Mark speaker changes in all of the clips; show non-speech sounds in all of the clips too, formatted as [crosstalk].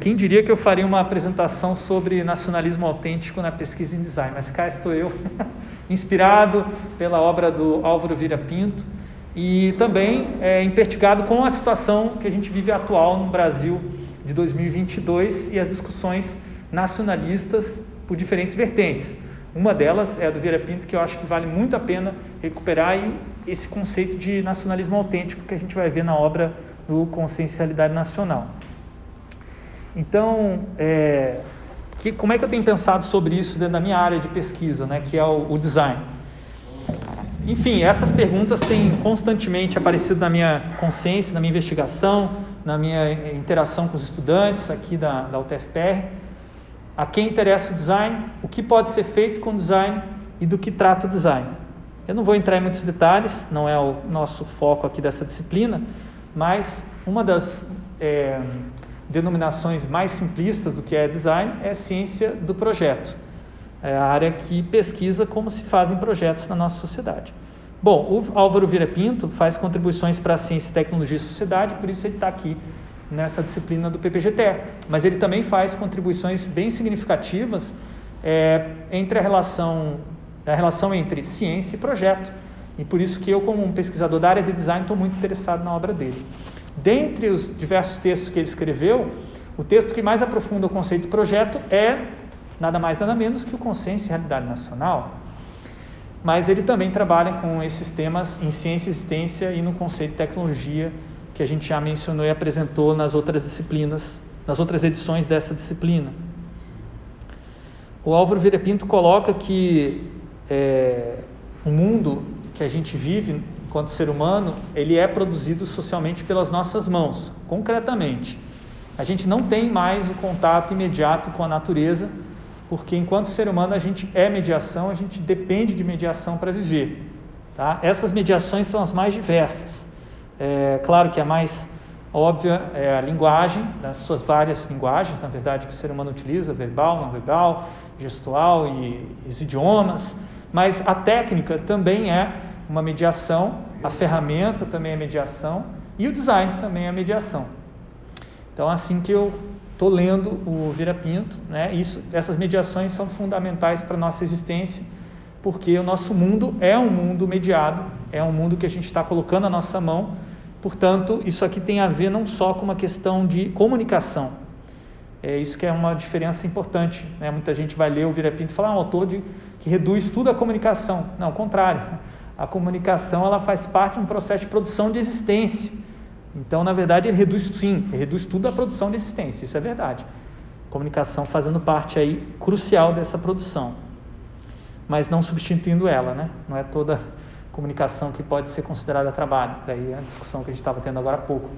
Speaker 1: Quem diria que eu faria uma apresentação sobre nacionalismo autêntico na pesquisa em design, mas cá estou eu, [laughs] inspirado pela obra do Álvaro Vira Pinto e também é, impertigado com a situação que a gente vive atual no Brasil de 2022 e as discussões nacionalistas por diferentes vertentes. Uma delas é a do Vira Pinto, que eu acho que vale muito a pena recuperar esse conceito de nacionalismo autêntico que a gente vai ver na obra do Consciencialidade Nacional. Então, é, que, como é que eu tenho pensado sobre isso dentro da minha área de pesquisa, né, que é o, o design? Enfim, essas perguntas têm constantemente aparecido na minha consciência, na minha investigação, na minha interação com os estudantes aqui da, da UTFPR. A quem interessa o design, o que pode ser feito com o design e do que trata o design. Eu não vou entrar em muitos detalhes, não é o nosso foco aqui dessa disciplina, mas uma das é, denominações mais simplistas do que é design é ciência do projeto. É a área que pesquisa como se fazem projetos na nossa sociedade. Bom, o Álvaro Vira Pinto faz contribuições para a ciência, tecnologia e sociedade, por isso ele está aqui nessa disciplina do PPGT. Mas ele também faz contribuições bem significativas é, entre a relação, a relação entre ciência e projeto. E por isso que eu, como um pesquisador da área de design, estou muito interessado na obra dele. Dentre os diversos textos que ele escreveu, o texto que mais aprofunda o conceito de projeto é nada mais nada menos que o Consenso e Realidade Nacional. Mas ele também trabalha com esses temas em ciência e existência e no conceito de tecnologia que a gente já mencionou e apresentou nas outras disciplinas, nas outras edições dessa disciplina. O Álvaro Vira Pinto coloca que é, o mundo que a gente vive enquanto ser humano, ele é produzido socialmente pelas nossas mãos, concretamente. A gente não tem mais o contato imediato com a natureza, porque enquanto ser humano a gente é mediação, a gente depende de mediação para viver. Tá? Essas mediações são as mais diversas. É, claro que a mais óbvia é a linguagem, das suas várias linguagens, na verdade, que o ser humano utiliza, verbal, não verbal, gestual e os idiomas, mas a técnica também é uma mediação, a ferramenta também é mediação e o design também é mediação. Então, assim que eu estou lendo o Vira Pinto, né, isso, essas mediações são fundamentais para a nossa existência, porque o nosso mundo é um mundo mediado, é um mundo que a gente está colocando a nossa mão, portanto, isso aqui tem a ver não só com uma questão de comunicação, é isso que é uma diferença importante. Né? Muita gente vai ler o Vira Pinto e falar, ah, um autor de, que reduz tudo a comunicação. Não, ao contrário a comunicação ela faz parte de um processo de produção de existência. Então, na verdade, ele reduz sim, ele reduz tudo a produção de existência, isso é verdade. Comunicação fazendo parte aí crucial dessa produção, mas não substituindo ela, né? Não é toda comunicação que pode ser considerada trabalho. Daí a discussão que a gente estava tendo agora há pouco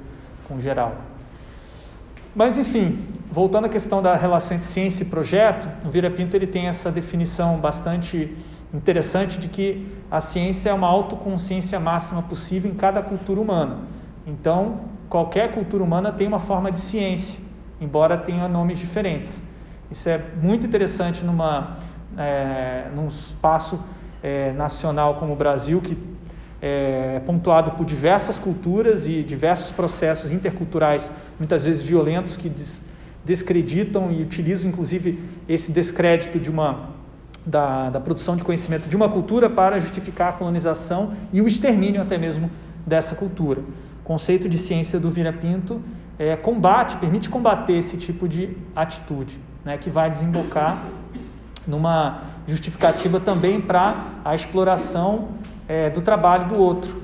Speaker 1: com o geral. Mas enfim, voltando à questão da relação entre ciência e projeto, o Vira Pinto ele tem essa definição bastante interessante de que a ciência é uma autoconsciência máxima possível em cada cultura humana. Então, qualquer cultura humana tem uma forma de ciência, embora tenha nomes diferentes. Isso é muito interessante numa, é, num espaço é, nacional como o Brasil, que é pontuado por diversas culturas e diversos processos interculturais, muitas vezes violentos, que descreditam e utilizam, inclusive, esse descrédito de uma da, da produção de conhecimento de uma cultura para justificar a colonização e o extermínio até mesmo dessa cultura. O conceito de ciência do Vira Pinto é, combate, permite combater esse tipo de atitude, né, que vai desembocar numa justificativa também para a exploração é, do trabalho do outro.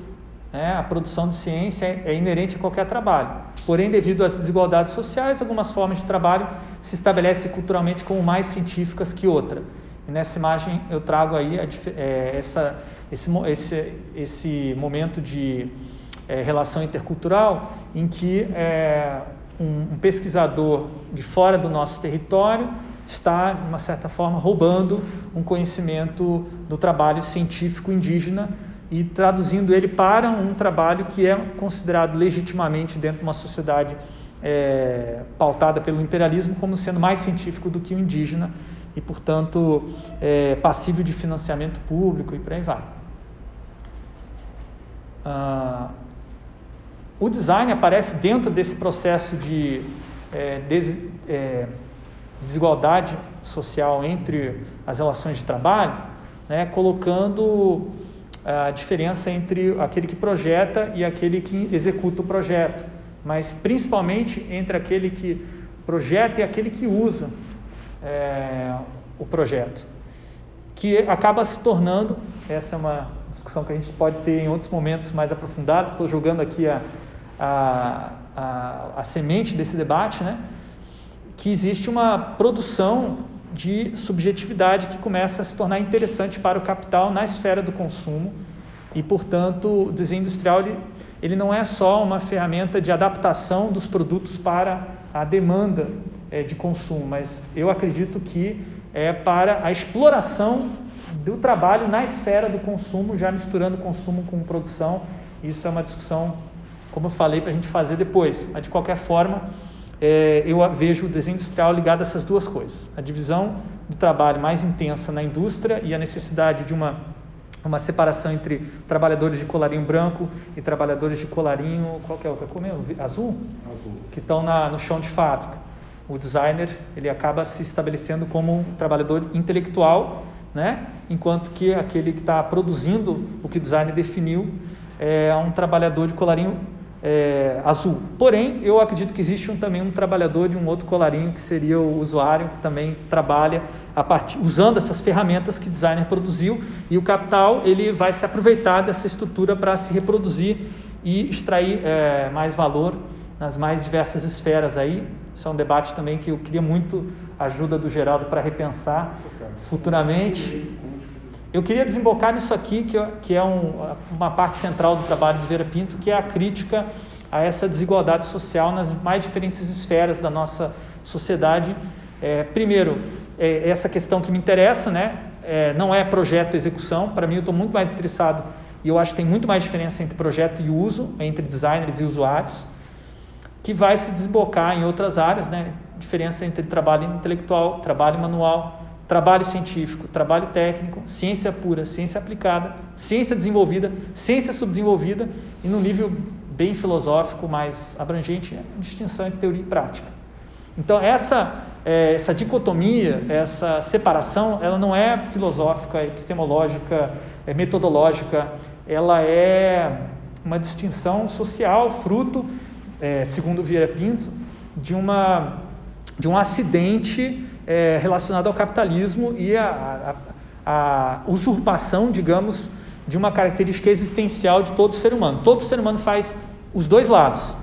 Speaker 1: Né? A produção de ciência é, é inerente a qualquer trabalho. Porém, devido às desigualdades sociais, algumas formas de trabalho se estabelecem culturalmente como mais científicas que outra. E nessa imagem eu trago aí a, é, essa, esse, esse, esse momento de é, relação intercultural em que é, um, um pesquisador de fora do nosso território está, de uma certa forma, roubando um conhecimento do trabalho científico indígena e traduzindo ele para um trabalho que é considerado legitimamente dentro de uma sociedade é, pautada pelo imperialismo como sendo mais científico do que o indígena e, portanto, é, passível de financiamento público e por aí vai. Ah, o design aparece dentro desse processo de é, des, é, desigualdade social entre as relações de trabalho, né, colocando a diferença entre aquele que projeta e aquele que executa o projeto, mas principalmente entre aquele que projeta e aquele que usa é, o projeto, que acaba se tornando, essa é uma discussão que a gente pode ter em outros momentos mais aprofundados, estou jogando aqui a, a, a, a semente desse debate, né? que existe uma produção de subjetividade que começa a se tornar interessante para o capital na esfera do consumo e, portanto, o desenho industrial ele, ele não é só uma ferramenta de adaptação dos produtos para a demanda é, de consumo, mas eu acredito que é para a exploração do trabalho na esfera do consumo, já misturando consumo com produção. Isso é uma discussão, como eu falei, para a gente fazer depois. Mas, de qualquer forma, é, eu vejo o desenho industrial ligado a essas duas coisas: a divisão do trabalho mais intensa na indústria e a necessidade de uma, uma separação entre trabalhadores de colarinho branco e trabalhadores de colarinho, qual que é outra cor mesmo? Azul? Azul. Que estão na, no chão de fábrica. O designer ele acaba se estabelecendo como um trabalhador intelectual, né? enquanto que aquele que está produzindo o que o designer definiu é um trabalhador de colarinho é, azul. Porém, eu acredito que existe um, também um trabalhador de um outro colarinho que seria o usuário que também trabalha usando essas ferramentas que o designer produziu e o capital ele vai se aproveitar dessa estrutura para se reproduzir e extrair é, mais valor nas mais diversas esferas aí. Isso é um debate também que eu queria muito a ajuda do Geraldo para repensar futuramente. Eu queria desembocar nisso aqui, que, que é um, uma parte central do trabalho de Vera Pinto, que é a crítica a essa desigualdade social nas mais diferentes esferas da nossa sociedade. É, primeiro, é, essa questão que me interessa, né? É, não é projeto e execução. Para mim, eu estou muito mais interessado e eu acho que tem muito mais diferença entre projeto e uso, entre designers e usuários, que vai se desbocar em outras áreas, né? Diferença entre trabalho intelectual, trabalho manual, trabalho científico, trabalho técnico, ciência pura, ciência aplicada, ciência desenvolvida, ciência subdesenvolvida e no nível bem filosófico, mais abrangente, é a distinção entre teoria e prática. Então essa é, essa dicotomia, essa separação, ela não é filosófica, epistemológica, é metodológica, ela é uma distinção social, fruto, é, segundo Vieira Pinto, de uma de um acidente é, relacionado ao capitalismo e a, a, a, usurpação, digamos, de uma característica existencial de todo ser humano. Todo ser humano faz os dois lados.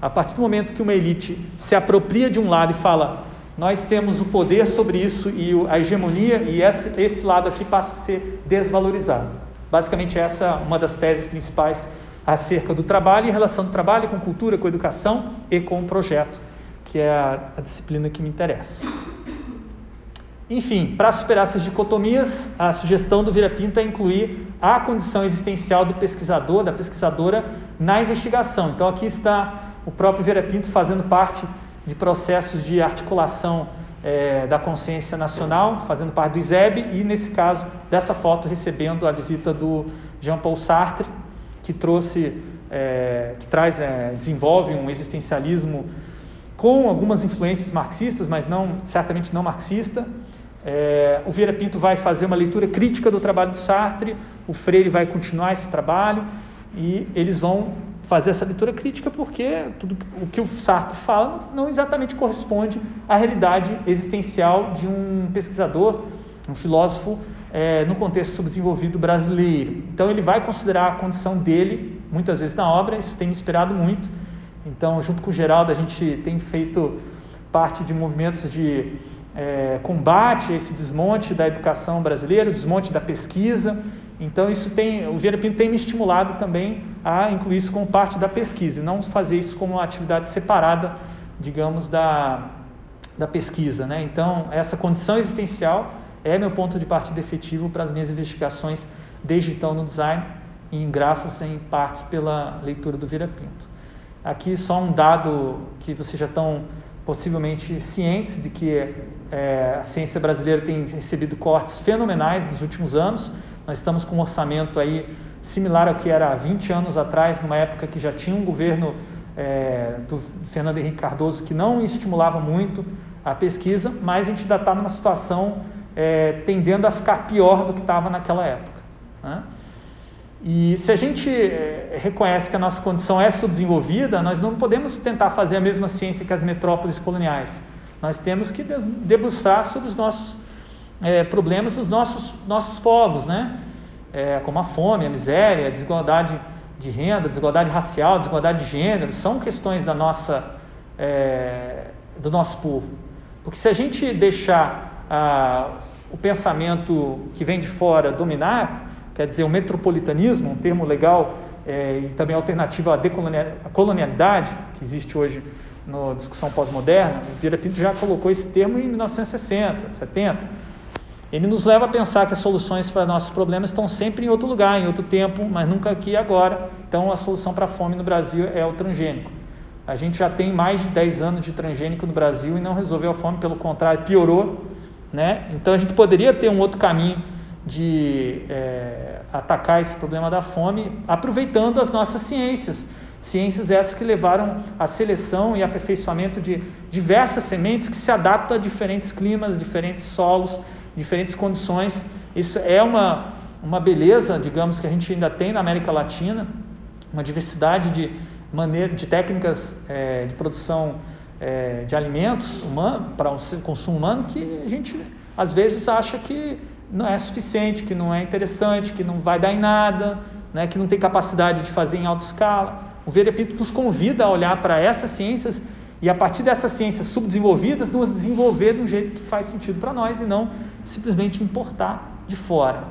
Speaker 1: A partir do momento que uma elite se apropria de um lado e fala, nós temos o poder sobre isso e a hegemonia, e esse, esse lado aqui passa a ser desvalorizado. Basicamente, essa é uma das teses principais acerca do trabalho e relação do trabalho com cultura, com educação e com o projeto, que é a, a disciplina que me interessa. Enfim, para superar essas dicotomias, a sugestão do Vira Pinto é incluir a condição existencial do pesquisador, da pesquisadora, na investigação. Então, aqui está o próprio Vira Pinto fazendo parte de processos de articulação é, da consciência nacional, fazendo parte do ISEB, e nesse caso, dessa foto, recebendo a visita do Jean-Paul Sartre, que trouxe, é, que traz, é, desenvolve um existencialismo com algumas influências marxistas, mas não certamente não marxista, é, o Vieira Pinto vai fazer uma leitura crítica do trabalho do Sartre, o Freire vai continuar esse trabalho e eles vão fazer essa leitura crítica porque tudo o que o Sartre fala não exatamente corresponde à realidade existencial de um pesquisador, um filósofo é, no contexto subdesenvolvido brasileiro. Então ele vai considerar a condição dele muitas vezes na obra, isso tem me inspirado muito. Então, junto com o Geraldo, a gente tem feito parte de movimentos de é, combate a esse desmonte da educação brasileira, desmonte da pesquisa. Então, isso tem, o Vieira Pinto tem me estimulado também a incluir isso como parte da pesquisa, e não fazer isso como uma atividade separada, digamos, da, da pesquisa. Né? Então, essa condição existencial é meu ponto de partida efetivo para as minhas investigações desde então no design, e graças em partes pela leitura do Vieira Pinto. Aqui só um dado que vocês já estão possivelmente cientes de que é, a ciência brasileira tem recebido cortes fenomenais nos últimos anos. Nós estamos com um orçamento aí similar ao que era há 20 anos atrás, numa época que já tinha um governo é, do Fernando Henrique Cardoso, que não estimulava muito a pesquisa, mas a gente ainda está numa situação é, tendendo a ficar pior do que estava naquela época. Né? E se a gente é, reconhece que a nossa condição é subdesenvolvida, nós não podemos tentar fazer a mesma ciência que as metrópoles coloniais. Nós temos que debruçar sobre os nossos é, problemas dos nossos, nossos povos, né? É, como a fome, a miséria, a desigualdade de renda, desigualdade racial, desigualdade de gênero, são questões da nossa, é, do nosso povo. Porque se a gente deixar ah, o pensamento que vem de fora dominar, quer dizer, o metropolitanismo, um termo legal é, e também alternativa à decolonialidade, que existe hoje na discussão pós-moderna, Vieira Pinto já colocou esse termo em 1960, 70. Ele nos leva a pensar que as soluções para nossos problemas estão sempre em outro lugar, em outro tempo, mas nunca aqui e agora. Então, a solução para a fome no Brasil é o transgênico. A gente já tem mais de 10 anos de transgênico no Brasil e não resolveu a fome, pelo contrário, piorou. Né? Então, a gente poderia ter um outro caminho de é, atacar esse problema da fome aproveitando as nossas ciências Ciências essas que levaram à seleção e aperfeiçoamento de diversas sementes que se adaptam a diferentes climas, diferentes solos, diferentes condições. Isso é uma, uma beleza, digamos, que a gente ainda tem na América Latina, uma diversidade de, maneira, de técnicas é, de produção é, de alimentos para o consumo humano que a gente às vezes acha que não é suficiente, que não é interessante, que não vai dar em nada, né, que não tem capacidade de fazer em alta escala. O Verepito nos convida a olhar para essas ciências e, a partir dessas ciências subdesenvolvidas, nos desenvolver de um jeito que faz sentido para nós e não simplesmente importar de fora.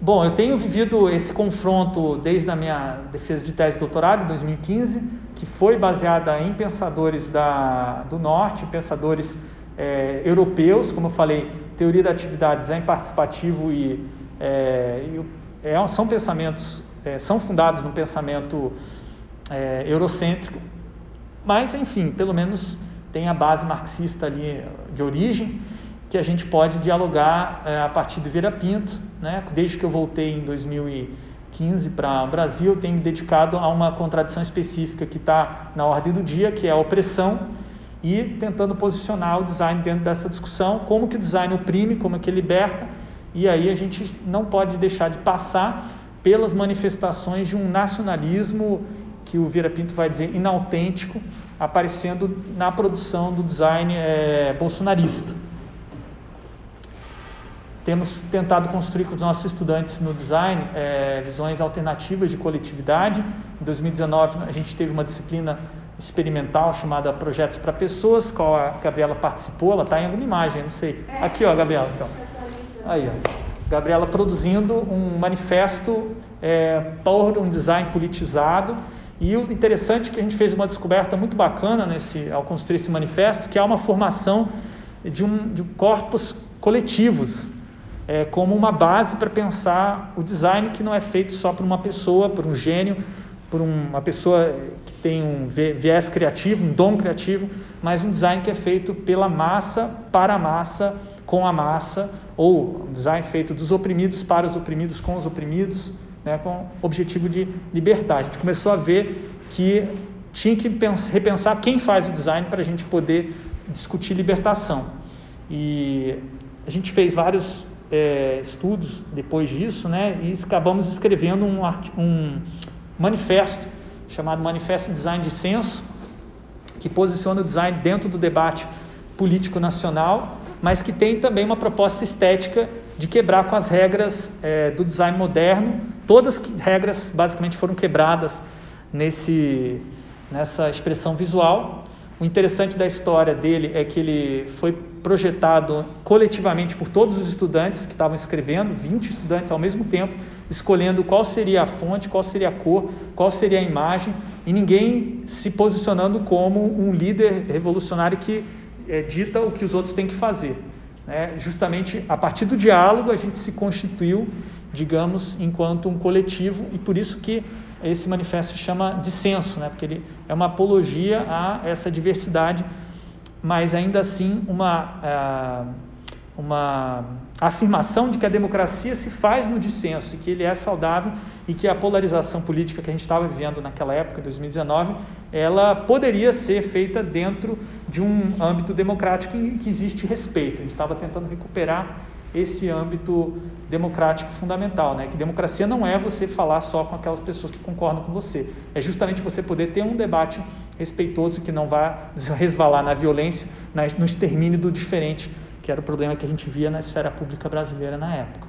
Speaker 1: Bom, eu tenho vivido esse confronto desde a minha defesa de tese de doutorado, em 2015, que foi baseada em pensadores da, do Norte, pensadores é, europeus, como eu falei, teoria da atividade, design participativo e, é, e é, são pensamentos é, são fundados no pensamento é, eurocêntrico, mas, enfim, pelo menos tem a base marxista ali de origem, que a gente pode dialogar a partir do Vira Pinto. Né? Desde que eu voltei em 2015 para o Brasil, eu tenho me dedicado a uma contradição específica que está na ordem do dia, que é a opressão, e tentando posicionar o design dentro dessa discussão, como que o design oprime, como que ele liberta, e aí a gente não pode deixar de passar pelas manifestações de um nacionalismo que o Vira Pinto vai dizer inautêntico, aparecendo na produção do design é, bolsonarista. Temos tentado construir com os nossos estudantes no design é, visões alternativas de coletividade. Em 2019, a gente teve uma disciplina experimental chamada Projetos para Pessoas, qual a Gabriela participou. Ela está em alguma imagem, não sei. Aqui, ó, Gabriela. Aqui, ó. Aí, ó. Gabriela produzindo um manifesto é, por um design politizado. E o interessante é que a gente fez uma descoberta muito bacana nesse, ao construir esse manifesto, que é uma formação de, um, de corpos coletivos, é, como uma base para pensar o design que não é feito só por uma pessoa, por um gênio, por uma pessoa que tem um viés criativo, um dom criativo, mas um design que é feito pela massa, para a massa, com a massa, ou um design feito dos oprimidos para os oprimidos, com os oprimidos, né, com o objetivo de libertar. A gente começou a ver que tinha que repensar quem faz o design para a gente poder discutir libertação. E a gente fez vários é, estudos depois disso, né, e acabamos escrevendo um, um manifesto chamado Manifesto Design de Senso, que posiciona o design dentro do debate político nacional mas que tem também uma proposta estética de quebrar com as regras é, do design moderno. Todas as regras basicamente foram quebradas nesse, nessa expressão visual. O interessante da história dele é que ele foi projetado coletivamente por todos os estudantes que estavam escrevendo, 20 estudantes ao mesmo tempo, escolhendo qual seria a fonte, qual seria a cor, qual seria a imagem, e ninguém se posicionando como um líder revolucionário que é, dita o que os outros têm que fazer. Né? Justamente a partir do diálogo a gente se constituiu, digamos, enquanto um coletivo e por isso que esse manifesto se chama dissenso, né? porque ele é uma apologia a essa diversidade, mas ainda assim uma, uh, uma afirmação de que a democracia se faz no dissenso e que ele é saudável e que a polarização política que a gente estava vivendo naquela época, 2019, ela poderia ser feita dentro de um âmbito democrático em que existe respeito. A gente estava tentando recuperar esse âmbito democrático fundamental, né? Que democracia não é você falar só com aquelas pessoas que concordam com você, é justamente você poder ter um debate respeitoso que não vá resvalar na violência, no extermínio do diferente que era o problema que a gente via na esfera pública brasileira na época.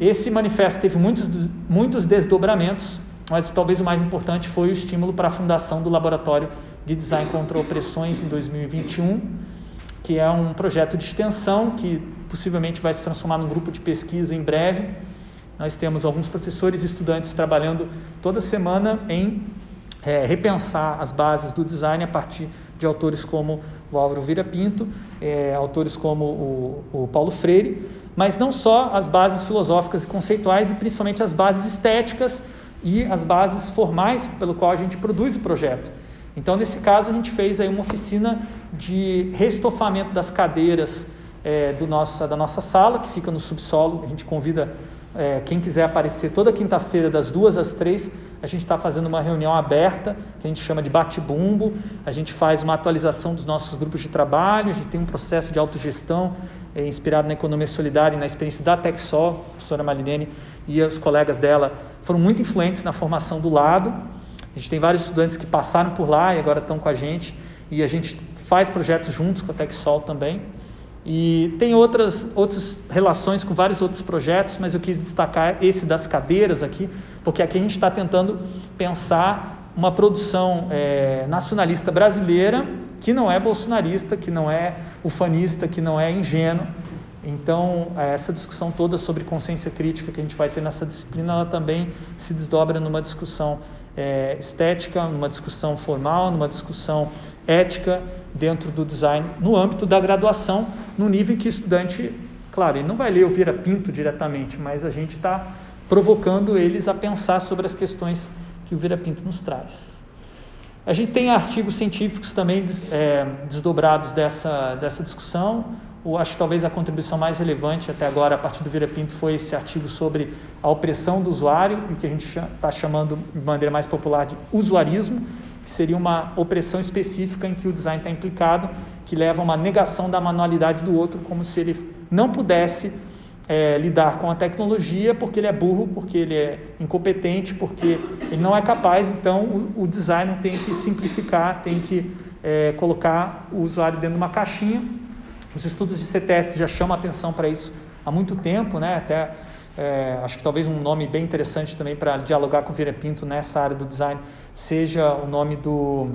Speaker 1: Esse manifesto teve muitos, muitos desdobramentos, mas talvez o mais importante foi o estímulo para a fundação do Laboratório de Design contra Opressões em 2021, que é um projeto de extensão que possivelmente vai se transformar num grupo de pesquisa em breve. Nós temos alguns professores e estudantes trabalhando toda semana em é, repensar as bases do design a partir de autores como o Álvaro Vira Pinto, é, autores como o, o Paulo Freire, mas não só as bases filosóficas e conceituais, e principalmente as bases estéticas e as bases formais pelo qual a gente produz o projeto. Então, nesse caso, a gente fez aí uma oficina de restofamento das cadeiras é, do nosso, da nossa sala, que fica no subsolo. A gente convida é, quem quiser aparecer toda quinta-feira, das duas às três, a gente está fazendo uma reunião aberta, que a gente chama de bate-bumbo. A gente faz uma atualização dos nossos grupos de trabalho, a gente tem um processo de autogestão é, inspirado na economia solidária e na experiência da Texol, a professora Marilene e os colegas dela foram muito influentes na formação do lado. A gente tem vários estudantes que passaram por lá e agora estão com a gente, e a gente faz projetos juntos com a Texol também. E tem outras, outras relações com vários outros projetos, mas eu quis destacar esse das cadeiras aqui, porque aqui a gente está tentando pensar uma produção é, nacionalista brasileira que não é bolsonarista, que não é ufanista, que não é ingênuo. Então, essa discussão toda sobre consciência crítica que a gente vai ter nessa disciplina, ela também se desdobra numa discussão é, estética, numa discussão formal, numa discussão ética dentro do design, no âmbito da graduação, no nível em que o estudante, claro, ele não vai ler o Vira Pinto diretamente, mas a gente está provocando eles a pensar sobre as questões que o Vira Pinto nos traz. A gente tem artigos científicos também é, desdobrados dessa, dessa discussão. Eu acho que talvez a contribuição mais relevante até agora, a partir do Vira Pinto, foi esse artigo sobre a opressão do usuário, e que a gente está chamando de maneira mais popular de usuarismo, que seria uma opressão específica em que o design está implicado, que leva a uma negação da manualidade do outro, como se ele não pudesse é, lidar com a tecnologia porque ele é burro, porque ele é incompetente, porque ele não é capaz. Então, o, o designer tem que simplificar, tem que é, colocar o usuário dentro de uma caixinha. Os estudos de CTS já chamam atenção para isso há muito tempo, né? até é, acho que talvez um nome bem interessante também para dialogar com o Vira Pinto nessa área do design seja o nome do.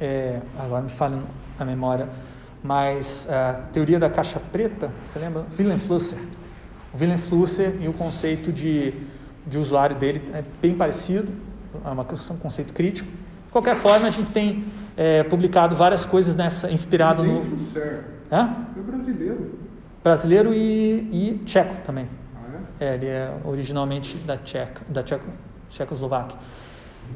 Speaker 1: É, agora me fala a memória, mas a teoria da caixa preta, você lembra? Willem Flusser. O Willem Flusser e o conceito de, de usuário dele é bem parecido, é uma, um conceito crítico. De qualquer forma, a gente tem é, publicado várias coisas nessa, inspirado no.
Speaker 2: Flusser. Hã? É brasileiro.
Speaker 1: Brasileiro e, e tcheco também. Ah, é? é? ele é originalmente da Tcheca, da Tcheco, Tchecoslováquia.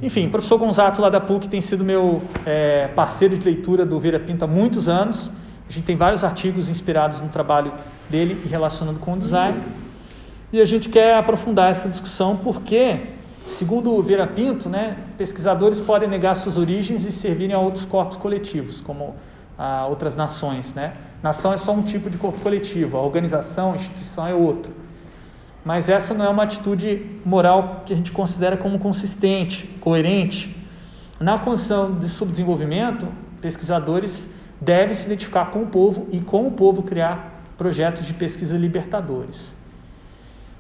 Speaker 1: Enfim, o professor Gonzato lá da PUC tem sido meu é, parceiro de leitura do Vira Pinto há muitos anos. A gente tem vários artigos inspirados no trabalho dele e relacionando com o design. E a gente quer aprofundar essa discussão porque, segundo o Vira Pinto, né, pesquisadores podem negar suas origens e servirem a outros corpos coletivos, como a outras nações. Né? Nação é só um tipo de corpo coletivo, a organização, a instituição é outro. Mas essa não é uma atitude moral que a gente considera como consistente, coerente. Na condição de subdesenvolvimento, pesquisadores devem se identificar com o povo e com o povo criar projetos de pesquisa libertadores.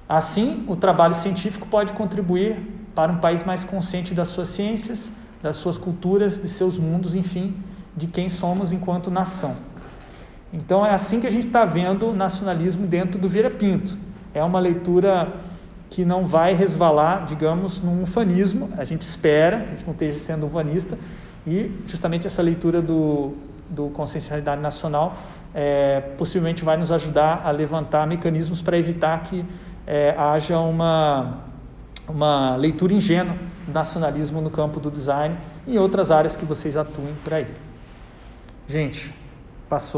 Speaker 1: Assim, o trabalho científico pode contribuir para um país mais consciente das suas ciências, das suas culturas, de seus mundos, enfim, de quem somos enquanto nação. Então é assim que a gente está vendo o nacionalismo dentro do Vira Pinto é uma leitura que não vai resvalar, digamos, num ufanismo. A gente espera, a gente não esteja sendo ufanista, e justamente essa leitura do, do Consciencialidade Nacional é, possivelmente vai nos ajudar a levantar mecanismos para evitar que é, haja uma, uma leitura ingênua do nacionalismo no campo do design e outras áreas que vocês atuem por aí. Gente, passou.